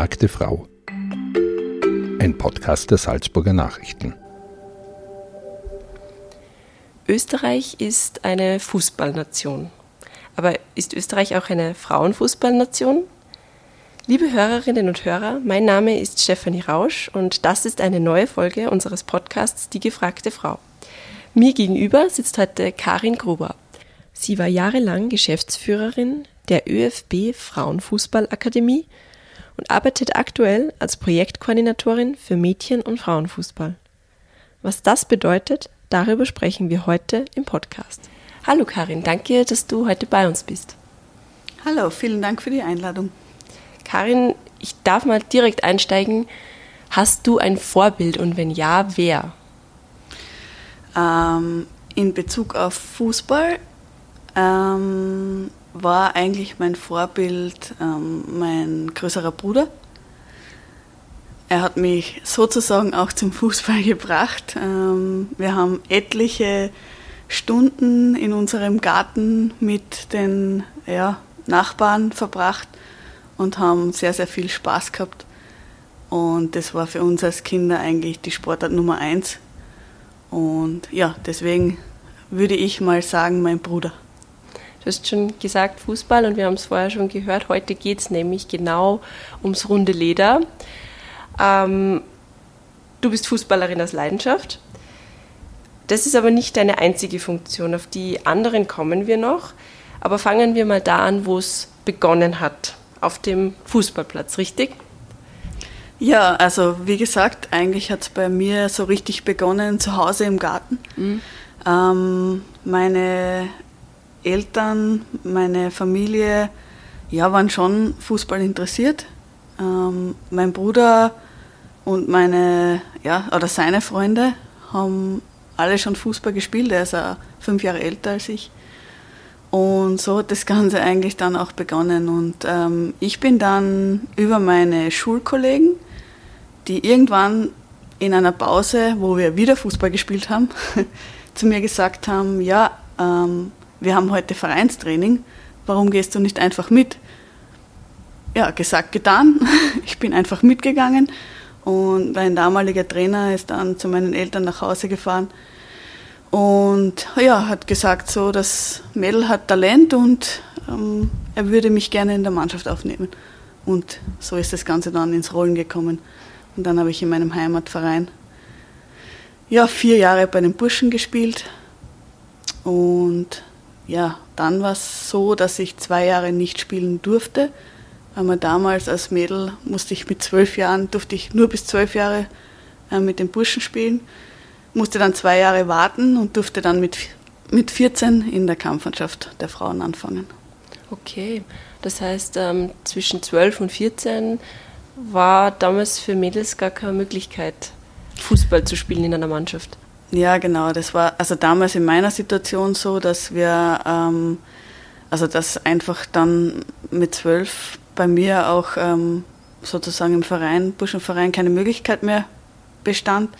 gefragte Frau. Ein Podcast der Salzburger Nachrichten. Österreich ist eine Fußballnation. Aber ist Österreich auch eine Frauenfußballnation? Liebe Hörerinnen und Hörer, mein Name ist Stefanie Rausch und das ist eine neue Folge unseres Podcasts Die gefragte Frau. Mir gegenüber sitzt heute Karin Gruber. Sie war jahrelang Geschäftsführerin der ÖFB Frauenfußballakademie und arbeitet aktuell als Projektkoordinatorin für Mädchen- und Frauenfußball. Was das bedeutet, darüber sprechen wir heute im Podcast. Hallo Karin, danke, dass du heute bei uns bist. Hallo, vielen Dank für die Einladung. Karin, ich darf mal direkt einsteigen. Hast du ein Vorbild und wenn ja, wer? Ähm, in Bezug auf Fußball ähm, war eigentlich mein Vorbild ähm, mein größerer Bruder. Er hat mich sozusagen auch zum Fußball gebracht. Ähm, wir haben etliche Stunden in unserem Garten mit den ja, Nachbarn verbracht und haben sehr, sehr viel Spaß gehabt. Und das war für uns als Kinder eigentlich die Sportart Nummer eins. Und ja, deswegen würde ich mal sagen, mein Bruder. Du hast schon gesagt Fußball und wir haben es vorher schon gehört. Heute geht es nämlich genau ums runde Leder. Ähm, du bist Fußballerin aus Leidenschaft. Das ist aber nicht deine einzige Funktion. Auf die anderen kommen wir noch. Aber fangen wir mal da an, wo es begonnen hat. Auf dem Fußballplatz, richtig? Ja, also wie gesagt, eigentlich hat es bei mir so richtig begonnen zu Hause im Garten. Mhm. Ähm, meine Eltern, meine Familie, ja, waren schon Fußball interessiert. Ähm, mein Bruder und meine, ja, oder seine Freunde haben alle schon Fußball gespielt. Er ist auch fünf Jahre älter als ich. Und so hat das Ganze eigentlich dann auch begonnen. Und ähm, ich bin dann über meine Schulkollegen, die irgendwann in einer Pause, wo wir wieder Fußball gespielt haben, zu mir gesagt haben, ja, ähm, wir haben heute Vereinstraining, warum gehst du nicht einfach mit? Ja, gesagt, getan. Ich bin einfach mitgegangen und mein damaliger Trainer ist dann zu meinen Eltern nach Hause gefahren und ja, hat gesagt, so, das Mädel hat Talent und ähm, er würde mich gerne in der Mannschaft aufnehmen. Und so ist das Ganze dann ins Rollen gekommen. Und dann habe ich in meinem Heimatverein ja, vier Jahre bei den Burschen gespielt und ja, dann war es so, dass ich zwei Jahre nicht spielen durfte. Man damals als Mädel musste ich mit zwölf Jahren, durfte ich nur bis zwölf Jahre äh, mit den Burschen spielen. Musste dann zwei Jahre warten und durfte dann mit, mit 14 in der Kampfmannschaft der Frauen anfangen. Okay, das heißt, ähm, zwischen 12 und 14 war damals für Mädels gar keine Möglichkeit, Fußball zu spielen in einer Mannschaft. Ja, genau. Das war also damals in meiner Situation so, dass wir, ähm, also dass einfach dann mit zwölf bei mir auch ähm, sozusagen im Verein, Burschenverein, keine Möglichkeit mehr bestand.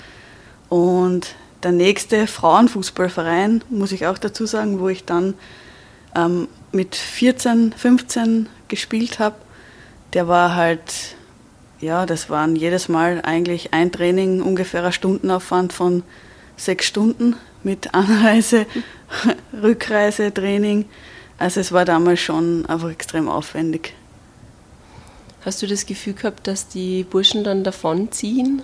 Und der nächste Frauenfußballverein, muss ich auch dazu sagen, wo ich dann ähm, mit 14, 15 gespielt habe, der war halt, ja, das waren jedes Mal eigentlich ein Training, ungefähr ein Stundenaufwand von sechs Stunden mit Anreise, Rückreise, Training. Also es war damals schon einfach extrem aufwendig. Hast du das Gefühl gehabt, dass die Burschen dann davonziehen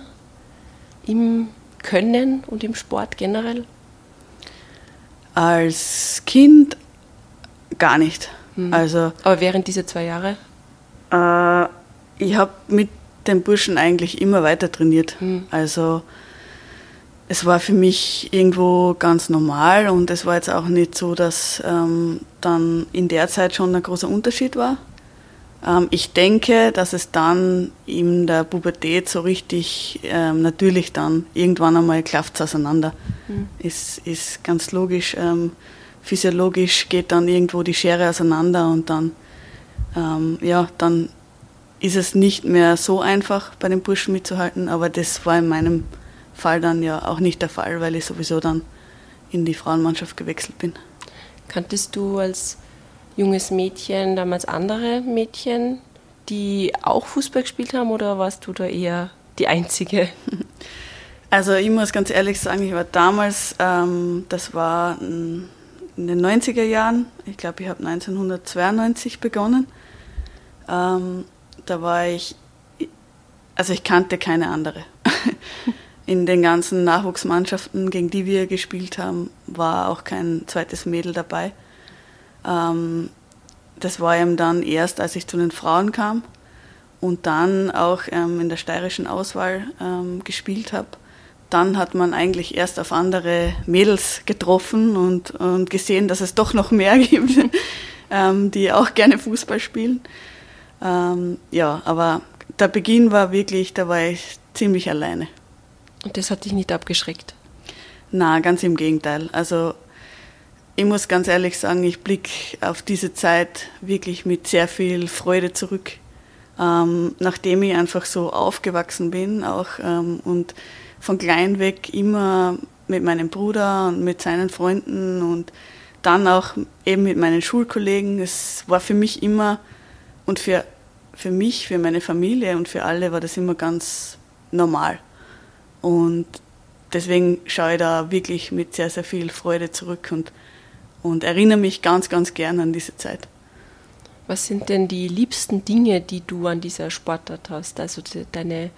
im Können und im Sport generell? Als Kind gar nicht. Hm. Also, Aber während dieser zwei Jahre? Äh, ich habe mit den Burschen eigentlich immer weiter trainiert. Hm. Also es war für mich irgendwo ganz normal und es war jetzt auch nicht so, dass ähm, dann in der Zeit schon ein großer Unterschied war. Ähm, ich denke, dass es dann in der Pubertät so richtig ähm, natürlich dann irgendwann einmal klafft auseinander. Mhm. Ist, ist ganz logisch. Ähm, physiologisch geht dann irgendwo die Schere auseinander und dann, ähm, ja, dann ist es nicht mehr so einfach bei den Burschen mitzuhalten, aber das war in meinem Fall dann ja auch nicht der Fall, weil ich sowieso dann in die Frauenmannschaft gewechselt bin. Kanntest du als junges Mädchen damals andere Mädchen, die auch Fußball gespielt haben oder warst du da eher die Einzige? Also ich muss ganz ehrlich sagen, ich war damals, ähm, das war in den 90er Jahren, ich glaube, ich habe 1992 begonnen. Ähm, da war ich, also ich kannte keine andere. In den ganzen Nachwuchsmannschaften, gegen die wir gespielt haben, war auch kein zweites Mädel dabei. Ähm, das war eben dann erst, als ich zu den Frauen kam und dann auch ähm, in der steirischen Auswahl ähm, gespielt habe. Dann hat man eigentlich erst auf andere Mädels getroffen und, und gesehen, dass es doch noch mehr gibt, ähm, die auch gerne Fußball spielen. Ähm, ja, aber der Beginn war wirklich, da war ich ziemlich alleine. Und das hat dich nicht abgeschreckt? Na, ganz im Gegenteil. Also ich muss ganz ehrlich sagen, ich blicke auf diese Zeit wirklich mit sehr viel Freude zurück ähm, nachdem ich einfach so aufgewachsen bin auch ähm, und von klein weg immer mit meinem Bruder und mit seinen Freunden und dann auch eben mit meinen Schulkollegen. Es war für mich immer und für, für mich, für meine Familie und für alle war das immer ganz normal. Und deswegen schaue ich da wirklich mit sehr, sehr viel Freude zurück und, und erinnere mich ganz, ganz gern an diese Zeit. Was sind denn die liebsten Dinge, die du an dieser Sportart hast? Also deine,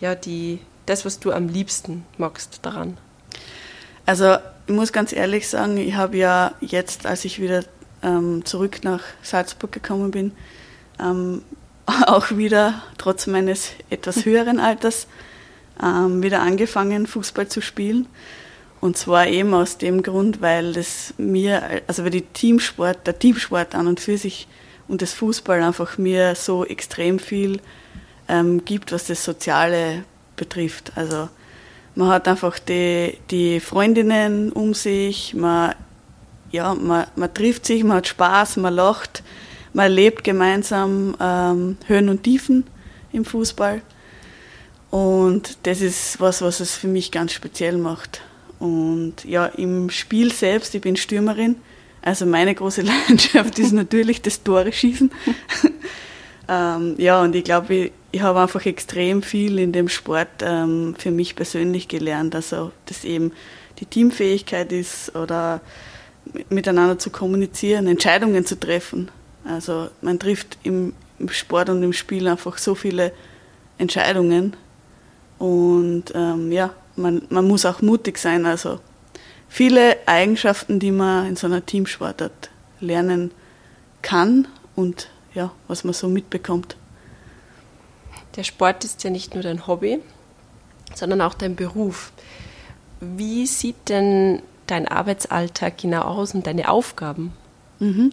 ja, die, das, was du am liebsten magst daran? Also ich muss ganz ehrlich sagen, ich habe ja jetzt, als ich wieder ähm, zurück nach Salzburg gekommen bin, ähm, auch wieder, trotz meines etwas höheren Alters, ähm, wieder angefangen, Fußball zu spielen. Und zwar eben aus dem Grund, weil das mir, also weil die Teamsport, der Teamsport an und für sich und das Fußball einfach mir so extrem viel ähm, gibt, was das Soziale betrifft. Also man hat einfach die, die Freundinnen um sich, man, ja, man, man trifft sich, man hat Spaß, man lacht, man erlebt gemeinsam ähm, Höhen und Tiefen im Fußball. Und das ist was, was es für mich ganz speziell macht. Und ja, im Spiel selbst, ich bin Stürmerin, also meine große Leidenschaft ist natürlich das Tore schießen. ähm, ja, und ich glaube, ich, ich habe einfach extrem viel in dem Sport ähm, für mich persönlich gelernt. Also, dass eben die Teamfähigkeit ist oder miteinander zu kommunizieren, Entscheidungen zu treffen. Also man trifft im, im Sport und im Spiel einfach so viele Entscheidungen. Und ähm, ja, man, man muss auch mutig sein. Also viele Eigenschaften, die man in so einer Teamsportart lernen kann und ja, was man so mitbekommt. Der Sport ist ja nicht nur dein Hobby, sondern auch dein Beruf. Wie sieht denn dein Arbeitsalltag genau aus und deine Aufgaben? Mhm.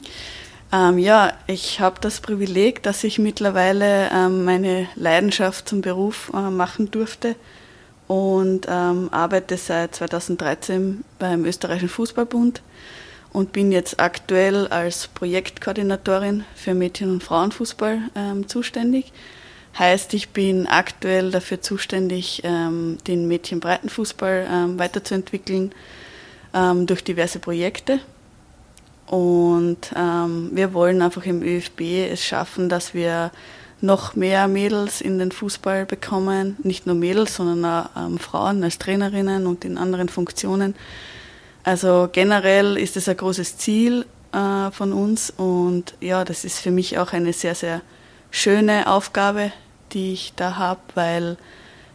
Ähm, ja, ich habe das Privileg, dass ich mittlerweile ähm, meine Leidenschaft zum Beruf äh, machen durfte und ähm, arbeite seit 2013 beim Österreichischen Fußballbund und bin jetzt aktuell als Projektkoordinatorin für Mädchen- und Frauenfußball ähm, zuständig. Heißt, ich bin aktuell dafür zuständig, ähm, den Mädchenbreitenfußball ähm, weiterzuentwickeln durch diverse Projekte. Und ähm, wir wollen einfach im ÖFB es schaffen, dass wir noch mehr Mädels in den Fußball bekommen. Nicht nur Mädels, sondern auch ähm, Frauen als Trainerinnen und in anderen Funktionen. Also generell ist es ein großes Ziel äh, von uns und ja, das ist für mich auch eine sehr, sehr schöne Aufgabe, die ich da habe, weil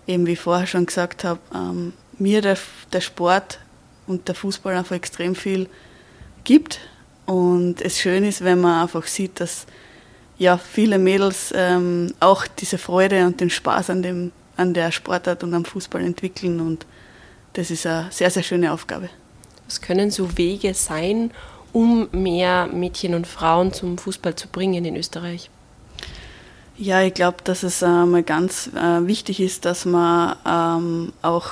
eben wie vorher schon gesagt habe, ähm, mir der, der Sport und der Fußball einfach extrem viel gibt und es schön ist, wenn man einfach sieht, dass ja, viele Mädels ähm, auch diese Freude und den Spaß an, dem, an der Sportart und am Fußball entwickeln. Und das ist eine sehr, sehr schöne Aufgabe. Was können so Wege sein, um mehr Mädchen und Frauen zum Fußball zu bringen in Österreich? Ja, ich glaube, dass es einmal ganz äh, wichtig ist, dass man ähm, auch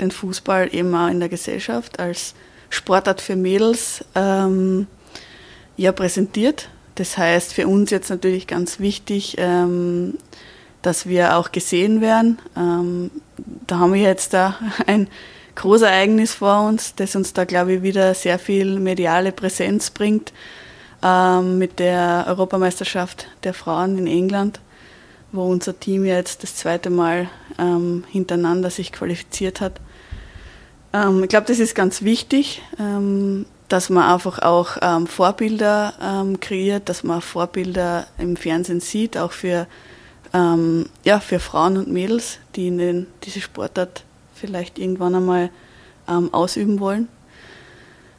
den Fußball eben auch in der Gesellschaft als Sportart für Mädels ähm, ja, präsentiert das heißt für uns jetzt natürlich ganz wichtig, ähm, dass wir auch gesehen werden. Ähm, da haben wir jetzt da ein Großereignis vor uns, das uns da, glaube ich, wieder sehr viel mediale Präsenz bringt. ähm, mit der Europameisterschaft der Frauen in England, wo unser Team jetzt das zweite Mal ähm, hintereinander sich qualifiziert hat. Ähm, ich glaube, das ist ganz wichtig, ähm, dass man einfach auch ähm, Vorbilder ähm, kreiert, dass man Vorbilder im Fernsehen sieht, auch für, ja, für Frauen und Mädels, die in den, diese Sportart vielleicht irgendwann einmal ausüben wollen.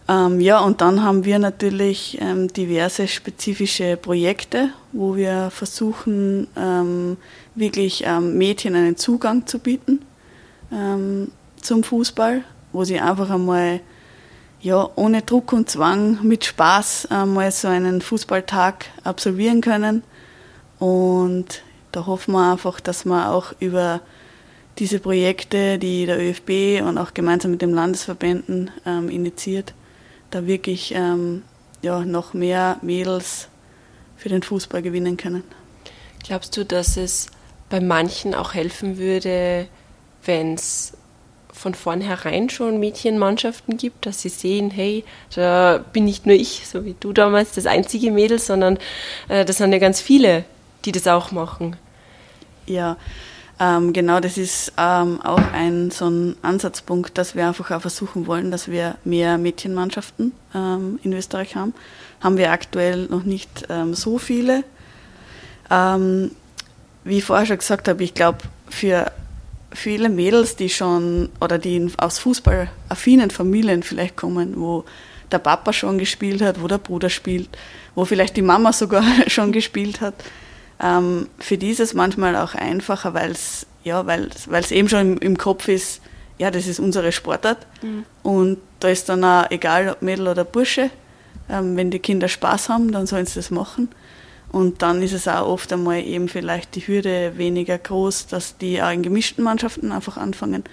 Ähm, ja, und dann haben wir natürlich ähm, diverse spezifische Projekte, wo wir versuchen, ähm, wirklich ähm, Mädchen einen Zugang zu bieten ähm, zum Fußball, wo sie einfach einmal ja, ohne Druck und Zwang mit Spaß einmal so einen Fußballtag absolvieren können. Und da hoffen wir einfach, dass wir auch über diese Projekte, die der ÖFB und auch gemeinsam mit den Landesverbänden ähm, initiiert, da wirklich ähm, ja, noch mehr Mädels für den Fußball gewinnen können. Glaubst du, dass es bei manchen auch helfen würde, wenn es von vornherein schon Mädchenmannschaften gibt, dass sie sehen, hey, da bin nicht nur ich, so wie du damals, das einzige Mädel, sondern äh, das sind ja ganz viele, die das auch machen. Ja, ähm, genau, das ist ähm, auch ein so ein Ansatzpunkt, dass wir einfach auch versuchen wollen, dass wir mehr Mädchenmannschaften ähm, in Österreich haben. Haben wir aktuell noch nicht ähm, so viele. Ähm, wie ich vorher schon gesagt habe, ich glaube, für viele Mädels, die schon oder die aus fußballaffinen Familien vielleicht kommen, wo der Papa schon gespielt hat, wo der Bruder spielt, wo vielleicht die Mama sogar schon gespielt hat, ähm, für die ist es manchmal auch einfacher, weil es ja, eben schon im, im, Kopf ist, ja, das ist unsere Sportart. Mhm. Und da ist dann auch egal, ob Mädel oder Bursche, ähm, wenn die Kinder Spaß haben, dann sollen sie das machen. Und dann ist es auch oft einmal eben vielleicht die Hürde weniger groß, dass die auch in gemischten Mannschaften einfach anfangen,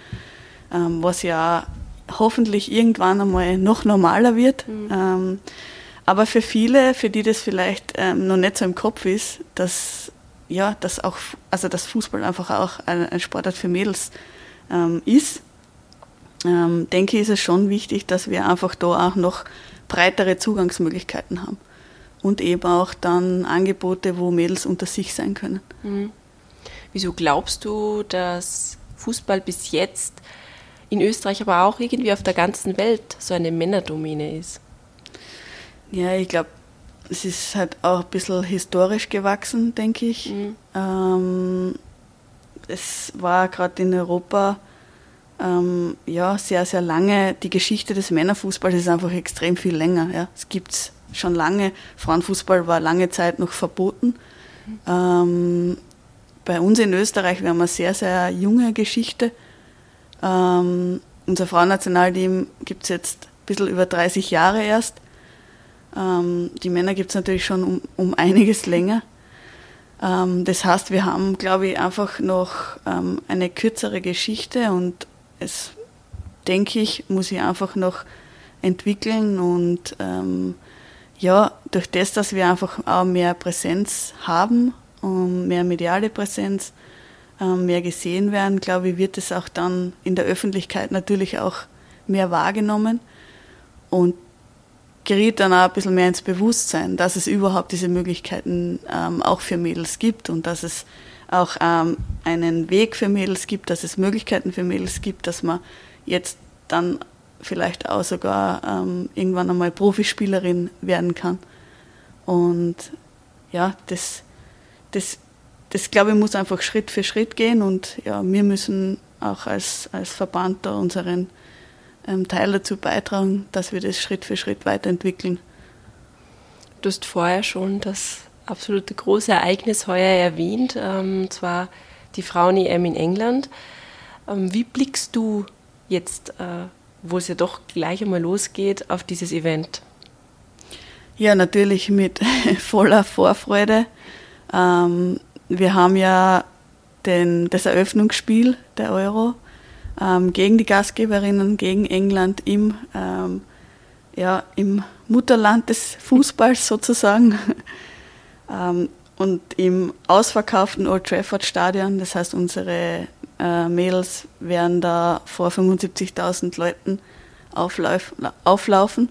ähm, was ja hoffentlich irgendwann einmal noch normaler wird. Mhm. Ähm, aber für viele, für die das vielleicht ähm, noch nicht so im Kopf ist, dass ja, dass auch, also dass Fußball einfach auch ein, ein Sportart für Mädels ähm, ist, ähm, denke ich, ist es schon wichtig, dass wir einfach da auch noch breitere Zugangsmöglichkeiten haben. Und eben auch dann Angebote, wo Mädels unter sich sein können. Mhm. Wieso glaubst du, dass Fußball bis jetzt in Österreich, aber auch irgendwie auf der ganzen Welt so eine Männerdomäne ist? Ja, ich glaube, es ist halt auch ein bisschen historisch gewachsen, denke ich. Mhm. Ähm, es war gerade in Europa ähm, ja, sehr, sehr lange. Die Geschichte des Männerfußballs ist einfach extrem viel länger. Ja. Es gibt es schon lange. Frauenfußball war lange Zeit noch verboten. Ähm, bei uns in Österreich, wir haben eine sehr, sehr junge Geschichte. Ähm, unser Frauennationalteam gibt es jetzt ein bisschen über 30 Jahre erst. Ähm, die Männer gibt es natürlich schon um, um einiges länger. Ähm, das heißt, wir haben, glaube ich, einfach noch ähm, eine kürzere Geschichte und es, denke ich, muss ich einfach noch entwickeln und ähm, ja, durch das, dass wir einfach auch mehr Präsenz haben, mehr mediale Präsenz, ähm, mehr gesehen werden, glaube ich, wird es auch dann in der Öffentlichkeit natürlich auch mehr wahrgenommen. Und geriet dann auch ein bisschen mehr ins Bewusstsein, dass es überhaupt diese Möglichkeiten ähm, auch für Mädels gibt und dass es auch ähm, einen Weg für Mädels gibt, dass es Möglichkeiten für Mädels gibt, dass man jetzt dann vielleicht auch sogar ähm, irgendwann einmal Profispielerin werden kann. Und ja, das, das, das glaube ich muss einfach Schritt für Schritt gehen und ja, wir müssen auch als, als Verband da unseren ähm, Teil dazu beitragen, dass wir das Schritt für Schritt weiterentwickeln. Du hast vorher schon das absolute große Ereignis heuer erwähnt, ähm, und zwar die Frauen-EM in England. Ähm, wie blickst du jetzt, äh, wo es ja doch gleich einmal losgeht, auf dieses Event? Ja, natürlich mit voller Vorfreude. Ähm, wir haben ja den, das Eröffnungsspiel der Euro ähm, gegen die Gastgeberinnen, gegen England im, ähm, ja, im Mutterland des Fußballs sozusagen. ähm, und im ausverkauften Old Trafford Stadion, das heißt unsere äh, Mädels werden da vor 75.000 Leuten auflauf, auflaufen.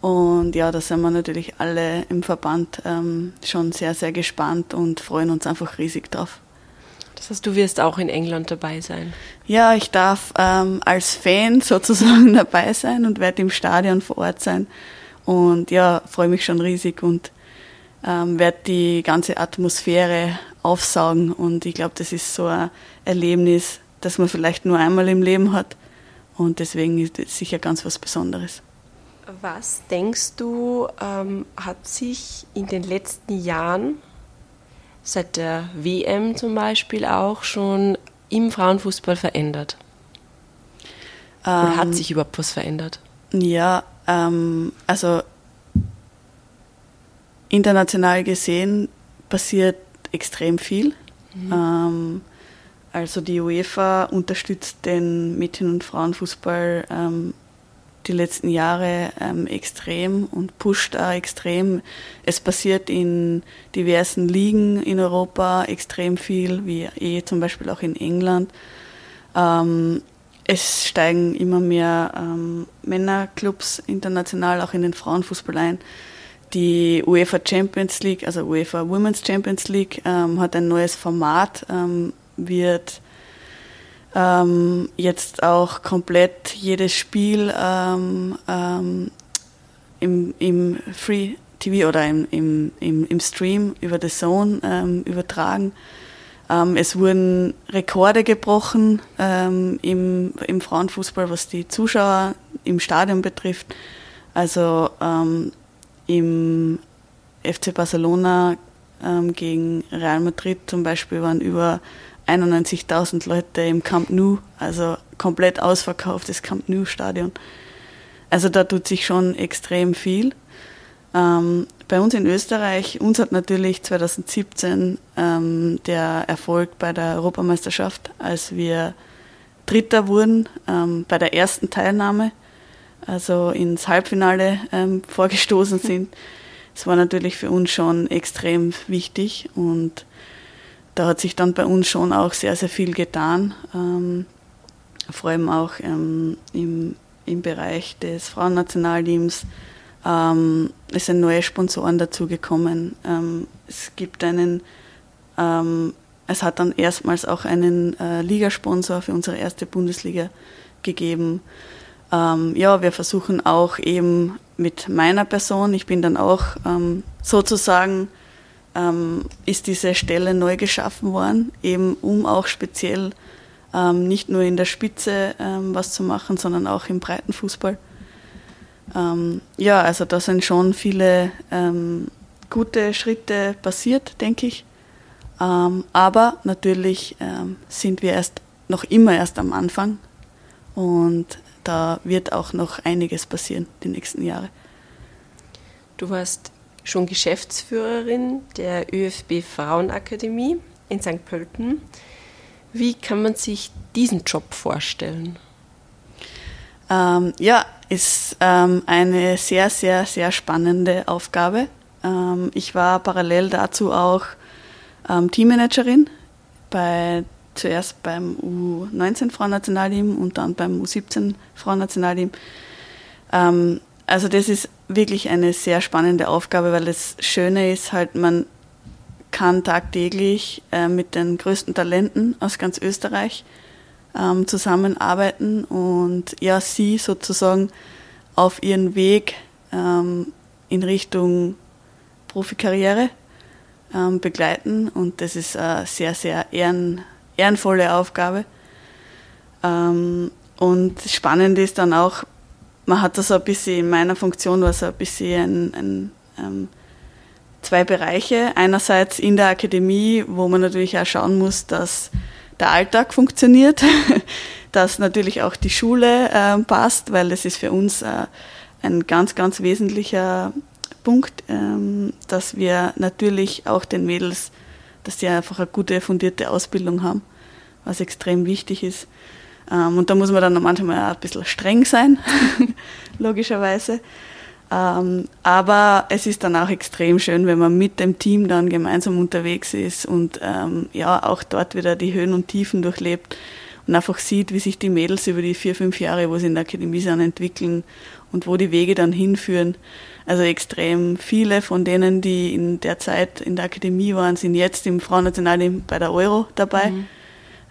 Und ja, da sind wir natürlich alle im Verband ähm, schon sehr, sehr gespannt und freuen uns einfach riesig drauf. Das heißt, du wirst auch in England dabei sein? Ja, ich darf ähm, als Fan sozusagen dabei sein und werde im Stadion vor Ort sein. Und ja, freue mich schon riesig und ähm, werde die ganze Atmosphäre aufsaugen. Und ich glaube, das ist so ein Erlebnis, das man vielleicht nur einmal im Leben hat. Und deswegen ist es sicher ganz was Besonderes. Was denkst du, ähm, hat sich in den letzten Jahren, seit der WM zum Beispiel auch, schon im Frauenfußball verändert? Oder hat ähm, sich überhaupt was verändert? Ja, ähm, also international gesehen passiert extrem viel. Mhm. Also die UEFA unterstützt den Mädchen- und Frauenfußball ähm, die letzten Jahre ähm, extrem und pusht auch extrem. Es passiert in diversen Ligen in Europa extrem viel, wie eh zum Beispiel auch in England. Ähm, es steigen immer mehr ähm, Männerclubs international auch in den Frauenfußball ein. Die UEFA Champions League, also UEFA Women's Champions League, ähm, hat ein neues Format, ähm, wird ähm, jetzt auch komplett jedes Spiel ähm, ähm, im, im Free TV oder im, im, im, im Stream über The Zone ähm, übertragen. Ähm, es wurden Rekorde gebrochen ähm, im, im Frauenfußball, was die Zuschauer im Stadion betrifft. Also im FC Barcelona gegen Real Madrid zum Beispiel waren über 91.000 Leute im Camp Nou, also komplett ausverkauftes Camp Nou Stadion. Also da tut sich schon extrem viel. Ähm, bei uns in Österreich, uns hat natürlich 2017 ähm, der Erfolg bei der Europameisterschaft, als wir Dritter wurden ähm, bei der ersten Teilnahme, also ins Halbfinale ähm, vorgestoßen sind. Das war natürlich für uns schon extrem wichtig und da hat sich dann bei uns schon auch sehr, sehr viel getan. Ähm, vor allem auch ähm, im, im Bereich des Frauennationalteams. Ähm, es sind neue Sponsoren dazugekommen. Ähm, es gibt einen, ähm, es hat dann erstmals auch einen äh, Ligasponsor für unsere erste Bundesliga gegeben. Ähm, ja, wir versuchen auch eben mit meiner Person, ich bin dann auch ähm, sozusagen ähm, ist diese Stelle neu geschaffen worden, eben um auch speziell ähm, nicht nur in der Spitze ähm, was zu machen, sondern auch im Breitenfußball. Ähm, ja, also da sind schon viele ähm, gute Schritte passiert, denke ich. Ähm, aber natürlich sind wir erst noch immer erst am Anfang und da wird auch noch einiges passieren die nächsten Jahre. Du warst schon Geschäftsführerin der ÖFB Frauenakademie in St. Pölten. Wie kann man sich diesen Job vorstellen? Ähm, ja, ist ähm, eine sehr, sehr, sehr spannende Aufgabe. Ähm, ich war parallel dazu auch ähm, Teammanagerin bei zuerst beim U19 Frauennationalteam und dann beim U17 Frauennationalteam. Ähm, also das ist wirklich eine sehr spannende Aufgabe, weil das Schöne ist halt, man kann tagtäglich äh, mit den größten Talenten aus ganz Österreich ähm, zusammenarbeiten und ja, sie sozusagen auf ihren Weg ähm, in Richtung Profikarriere ähm, begleiten und das ist eine sehr, sehr ehren, ehrenvolle Aufgabe. Und spannend ist dann auch, man hat das ein bisschen in meiner Funktion war so ein bisschen ein, ein, ähm, zwei Bereiche. Einerseits in der Akademie, wo man natürlich auch schauen muss, dass der Alltag funktioniert, dass natürlich auch die Schule äh, passt, weil das ist für uns äh, ein ganz, ganz wesentlicher Punkt, ähm, dass wir natürlich auch den Mädels, dass die einfach eine gute, fundierte Ausbildung haben, was extrem wichtig ist. Ähm, und da muss man dann manchmal auch ein bisschen streng sein, logischerweise. Ähm, aber es ist dann auch extrem schön, wenn man mit dem Team dann gemeinsam unterwegs ist und ähm, ja auch dort wieder die Höhen und Tiefen durchlebt und einfach sieht, wie sich die Mädels über die vier, fünf Jahre, wo sie in der Akademie sind, entwickeln und wo die Wege dann hinführen. Also extrem viele von denen, die in der Zeit in der Akademie waren, sind jetzt im Frauennationalteam bei der Euro dabei. Mhm.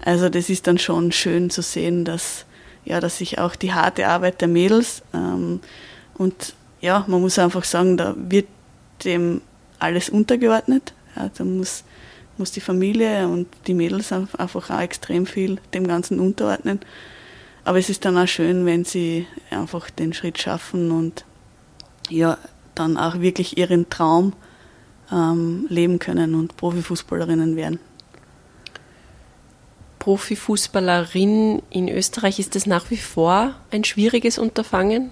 Also das ist dann schon schön zu sehen, dass ja, dass sich auch die harte Arbeit der Mädels ähm, und ja, man muss einfach sagen, da wird dem alles untergeordnet. Ja, da muss, muss die Familie und die Mädels einfach auch extrem viel dem Ganzen unterordnen. Aber es ist dann auch schön, wenn sie einfach den Schritt schaffen und ja, dann auch wirklich ihren Traum ähm, leben können und Profifußballerinnen werden. Profifußballerin in Österreich, ist das nach wie vor ein schwieriges Unterfangen?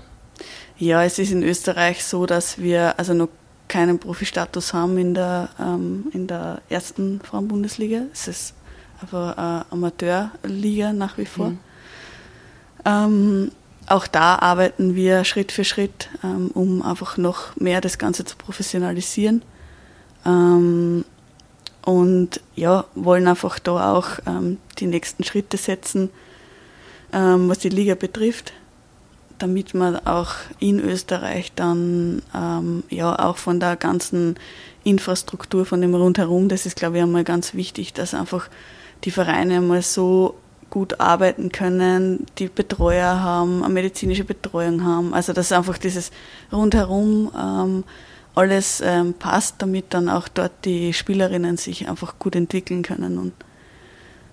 Ja, es ist in Österreich so, dass wir also noch keinen Profistatus haben in der, ähm, in der ersten Frauenbundesliga. Es ist aber eine Amateurliga nach wie vor. Mhm. Ähm, auch da arbeiten wir Schritt für Schritt, ähm, um einfach noch mehr das Ganze zu professionalisieren. Ähm, und ja, wollen einfach da auch ähm, die nächsten Schritte setzen, ähm, was die Liga betrifft, damit man auch in Österreich dann ähm, ja auch von der ganzen Infrastruktur, von dem rundherum, das ist glaube ich einmal ganz wichtig, dass einfach die Vereine einmal so gut arbeiten können, die Betreuer haben, eine medizinische Betreuung haben, also dass einfach dieses rundherum ähm, alles ähm, passt, damit dann auch dort die Spielerinnen sich einfach gut entwickeln können. Und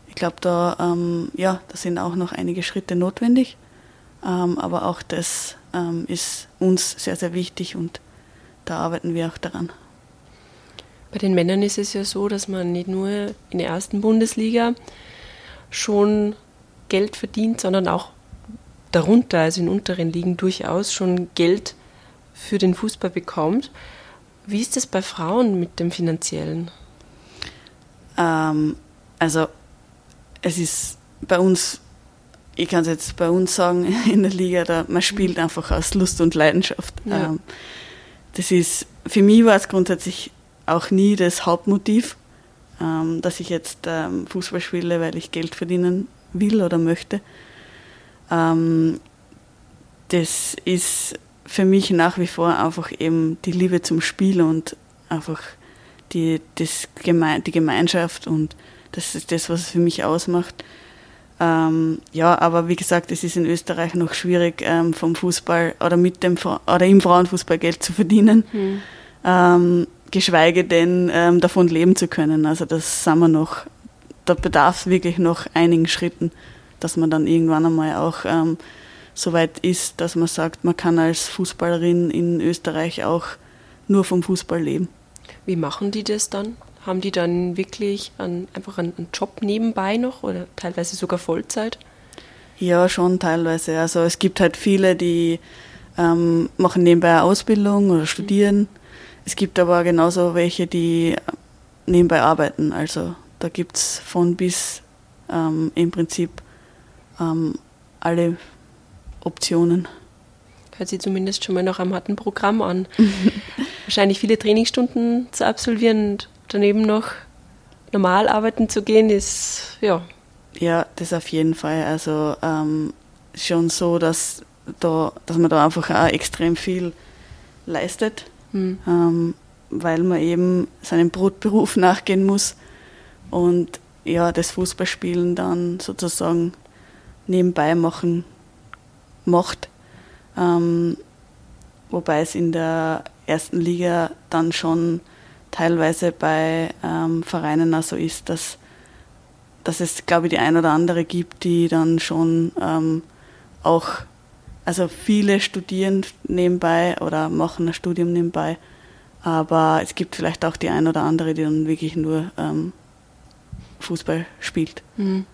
ich glaube, da, ähm, ja, da sind auch noch einige Schritte notwendig. Ähm, aber auch das ähm, ist uns sehr, sehr wichtig und da arbeiten wir auch daran. Bei den Männern ist es ja so, dass man nicht nur in der ersten Bundesliga schon Geld verdient, sondern auch darunter, also in unteren Ligen durchaus schon Geld für den Fußball bekommt. Wie ist es bei Frauen mit dem Finanziellen? Ähm, also es ist bei uns, ich kann es jetzt bei uns sagen, in der Liga, da, man spielt einfach aus Lust und Leidenschaft. Ja. Ähm, das ist, für mich war es grundsätzlich auch nie das Hauptmotiv, ähm, dass ich jetzt ähm, Fußball spiele, weil ich Geld verdienen will oder möchte. Ähm, das ist für mich nach wie vor einfach eben die Liebe zum Spiel und einfach die, das Geme die Gemeinschaft und das ist das, was es für mich ausmacht. Ähm, ja, aber wie gesagt, es ist in Österreich noch schwierig, ähm, vom Fußball oder mit dem oder im Frauenfußball Geld zu verdienen, mhm. ähm, geschweige denn ähm, davon leben zu können. Also das sind wir noch, da bedarf es wirklich noch einigen Schritten, dass man dann irgendwann einmal auch ähm, soweit ist, dass man sagt, man kann als Fußballerin in Österreich auch nur vom Fußball leben. Wie machen die das dann? Haben die dann wirklich einen, einfach einen, Job nebenbei noch oder teilweise sogar Vollzeit? Ja, schon teilweise. Also es gibt halt viele, die ähm, machen nebenbei eine Ausbildung oder studieren. Es gibt aber genauso welche, die nebenbei arbeiten. Also da gibt es von bis ähm, im Prinzip ähm, alle Optionen. Hört sich zumindest schon mal nach einem harten Programm an. Wahrscheinlich viele Trainingsstunden zu absolvieren und daneben noch normal arbeiten zu gehen, ist ja. Ja, das auf jeden Fall. Also ähm, schon so, dass, da, dass man da einfach auch extrem viel leistet, hm. ähm, weil man eben seinem Brotberuf nachgehen muss und ja, das Fußballspielen dann sozusagen nebenbei machen macht. Ähm, wobei es in der ersten Liga dann schon teilweise bei ähm, Vereinen auch so ist, dass, dass es, glaube ich, die ein oder andere gibt, die dann schon ähm, auch, also viele studieren nebenbei oder machen ein Studium nebenbei, aber es gibt vielleicht auch die ein oder andere, die dann wirklich nur ähm, Fußball spielt. Mhm.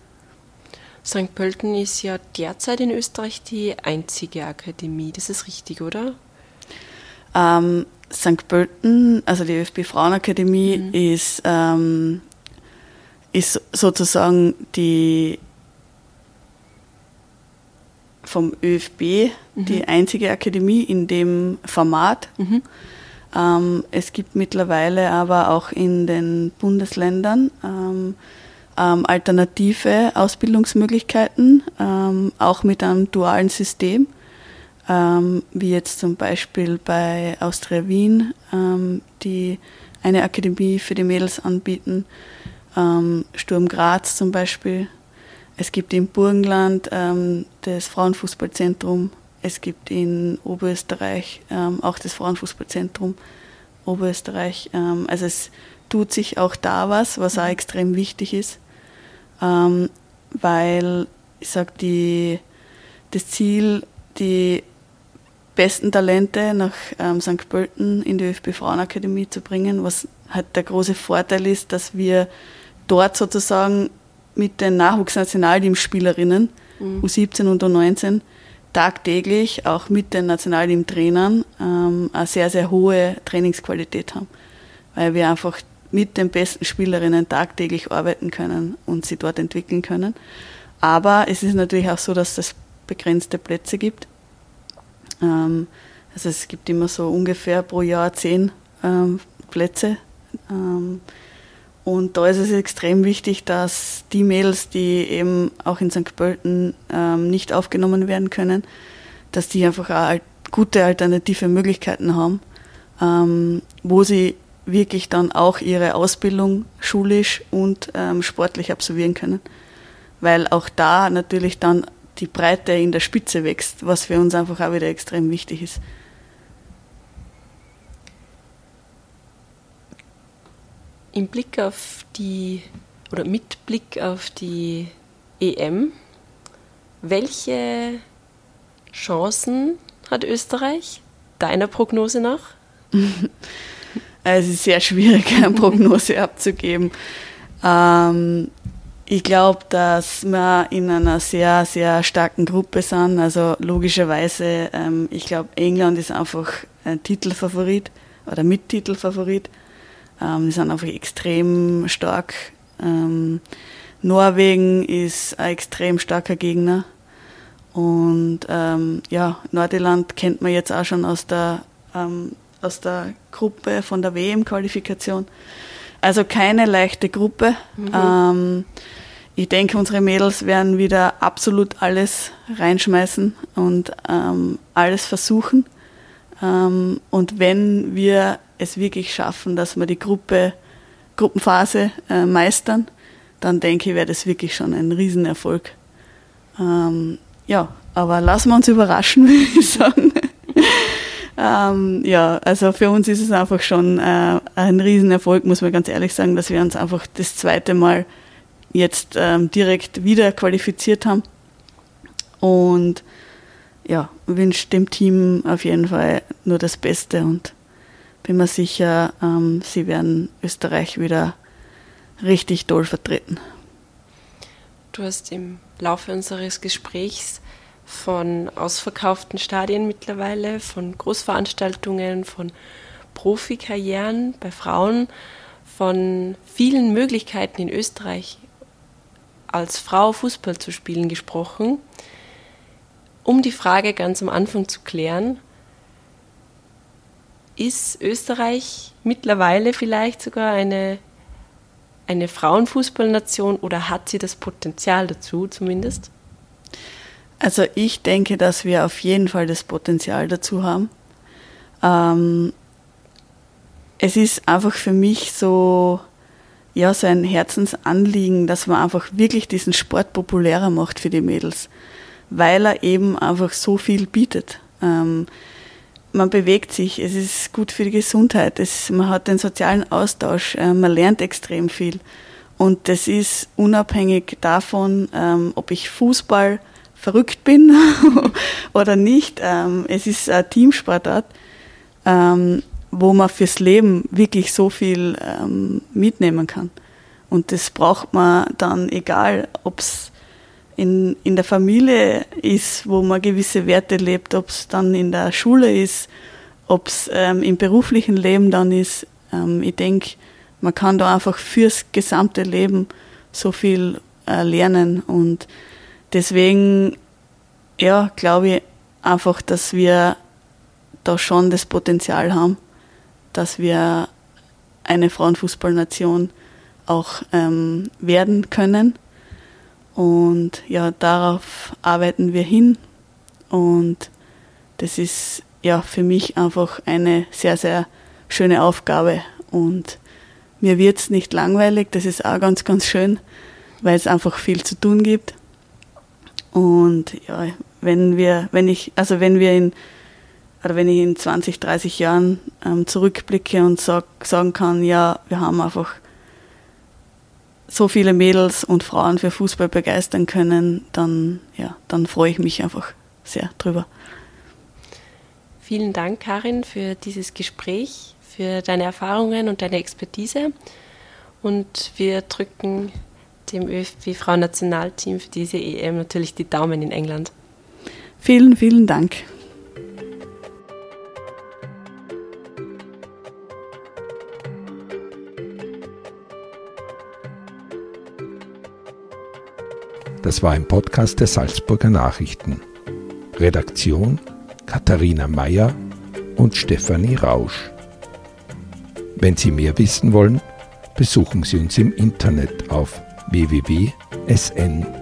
St. Pölten ist ja derzeit in Österreich die einzige Akademie. Das ist richtig, oder? Ähm, St. Pölten, also die ÖFB Frauenakademie, mhm. ist, ähm, ist sozusagen die vom ÖFB mhm. die einzige Akademie in dem Format. Mhm. Ähm, es gibt mittlerweile aber auch in den Bundesländern ähm, alternative Ausbildungsmöglichkeiten, ähm, auch mit einem dualen System. ähm, wie jetzt zum Beispiel bei Austria Wien, ähm, die eine Akademie für die Mädels anbieten, ähm, Sturm Graz zum Beispiel. Es gibt im Burgenland ähm, das Frauenfußballzentrum, es gibt in Oberösterreich auch das Frauenfußballzentrum Oberösterreich. Also es tut sich auch da was, was auch extrem wichtig ist, weil ich sage, das Ziel, die besten Talente nach ähm, St. Pölten in die ÖFB Frauenakademie zu bringen, was halt der große Vorteil ist, dass wir dort sozusagen mit den Nachwuchsnationalteamspielerinnen mhm. U17 und U19 tagtäglich auch mit den Nationalteam-Trainern ähm, eine sehr, sehr hohe Trainingsqualität haben, weil wir einfach mit den besten Spielerinnen tagtäglich arbeiten können und sie dort entwickeln können. Aber es ist natürlich auch so, dass es begrenzte Plätze gibt ähm, also es gibt immer so ungefähr pro Jahr zehn ähm, Plätze. Ähm, und da ist es extrem wichtig, dass die Mädels, die eben auch in St. Pölten nicht aufgenommen werden können, dass die einfach auch gute alternative Möglichkeiten haben, wo sie wirklich dann auch ihre Ausbildung schulisch und ähm, sportlich absolvieren können. Weil auch da natürlich dann die Breite in der Spitze wächst, was für uns einfach auch wieder extrem wichtig ist. Im Blick auf die oder mit Blick auf die EM, welche Chancen hat Österreich deiner Prognose nach? es ist sehr schwierig, eine Prognose abzugeben. Ähm, ich glaube, dass wir in einer sehr, sehr starken Gruppe sind. Also logischerweise, ähm, ich glaube, England ist einfach ein Titelfavorit oder Mittitelfavorit. Ähm, die sind einfach extrem stark. Ähm, Norwegen ist ein extrem starker Gegner. Und ähm, ja, Nordirland kennt man jetzt auch schon aus der, ähm, aus der Gruppe von der WM-Qualifikation. Also keine leichte Gruppe. Mhm. Ähm, ich denke, unsere Mädels werden wieder absolut alles reinschmeißen und ähm, alles versuchen. Ähm, und wenn wir es wirklich schaffen, dass wir die Gruppe, Gruppenphase äh, meistern, dann denke ich, wäre das wirklich schon ein Riesenerfolg. Ähm, ja, aber lassen wir uns überraschen, würde ich sagen. Ähm, ja, also für uns ist es einfach schon äh, ein Riesenerfolg, muss man ganz ehrlich sagen, dass wir uns einfach das zweite Mal jetzt ähm, direkt wieder qualifiziert haben. Und ja, wünsche dem Team auf jeden Fall nur das Beste und bin mir sicher, ähm, sie werden Österreich wieder richtig toll vertreten. Du hast im Laufe unseres Gesprächs von ausverkauften Stadien mittlerweile, von Großveranstaltungen, von Profikarrieren bei Frauen, von vielen Möglichkeiten in Österreich als Frau Fußball zu spielen gesprochen, um die Frage ganz am Anfang zu klären, ist Österreich mittlerweile vielleicht sogar eine, eine Frauenfußballnation oder hat sie das Potenzial dazu zumindest? Also ich denke, dass wir auf jeden Fall das Potenzial dazu haben. Ähm, es ist einfach für mich so ja, so ein Herzensanliegen, dass man einfach wirklich diesen Sport populärer macht für die Mädels, weil er eben einfach so viel bietet. Ähm, man bewegt sich, es ist gut für die Gesundheit, es, man hat den sozialen Austausch, äh, man lernt extrem viel. Und das ist unabhängig davon, ähm, ob ich Fußball verrückt bin oder nicht. Ähm, es ist ein Teamsportart. Ähm, wo man fürs Leben wirklich so viel ähm, mitnehmen kann. Und das braucht man dann, egal ob es in, in der Familie ist, wo man gewisse Werte lebt, ob es dann in der Schule ist, ob es ähm, im beruflichen Leben dann ist. Ähm, ich denke, man kann da einfach fürs gesamte Leben so viel äh, lernen. Und deswegen, ja, glaube ich einfach, dass wir da schon das Potenzial haben dass wir eine Frauenfußballnation auch ähm, werden können. Und ja, darauf arbeiten wir hin. Und das ist ja für mich einfach eine sehr, sehr schöne Aufgabe und mir wird es nicht langweilig, das ist auch ganz, ganz schön, weil es einfach viel zu tun gibt. Und ja, wenn wir, wenn ich, also wenn wir in, oder wenn ich in 20, 30 Jahren ähm, zurückblicke und sag, sagen kann, ja, wir haben einfach so viele Mädels und Frauen für Fußball begeistern können, dann, ja, dann freue ich mich einfach sehr drüber. Vielen Dank, Karin, für dieses Gespräch, für deine Erfahrungen und deine Expertise. Und wir drücken dem ÖFB-Frauennationalteam für diese EM natürlich die Daumen in England. Vielen, vielen Dank. Das war ein Podcast der Salzburger Nachrichten. Redaktion Katharina Mayer und Stefanie Rausch. Wenn Sie mehr wissen wollen, besuchen Sie uns im Internet auf www.sn.at.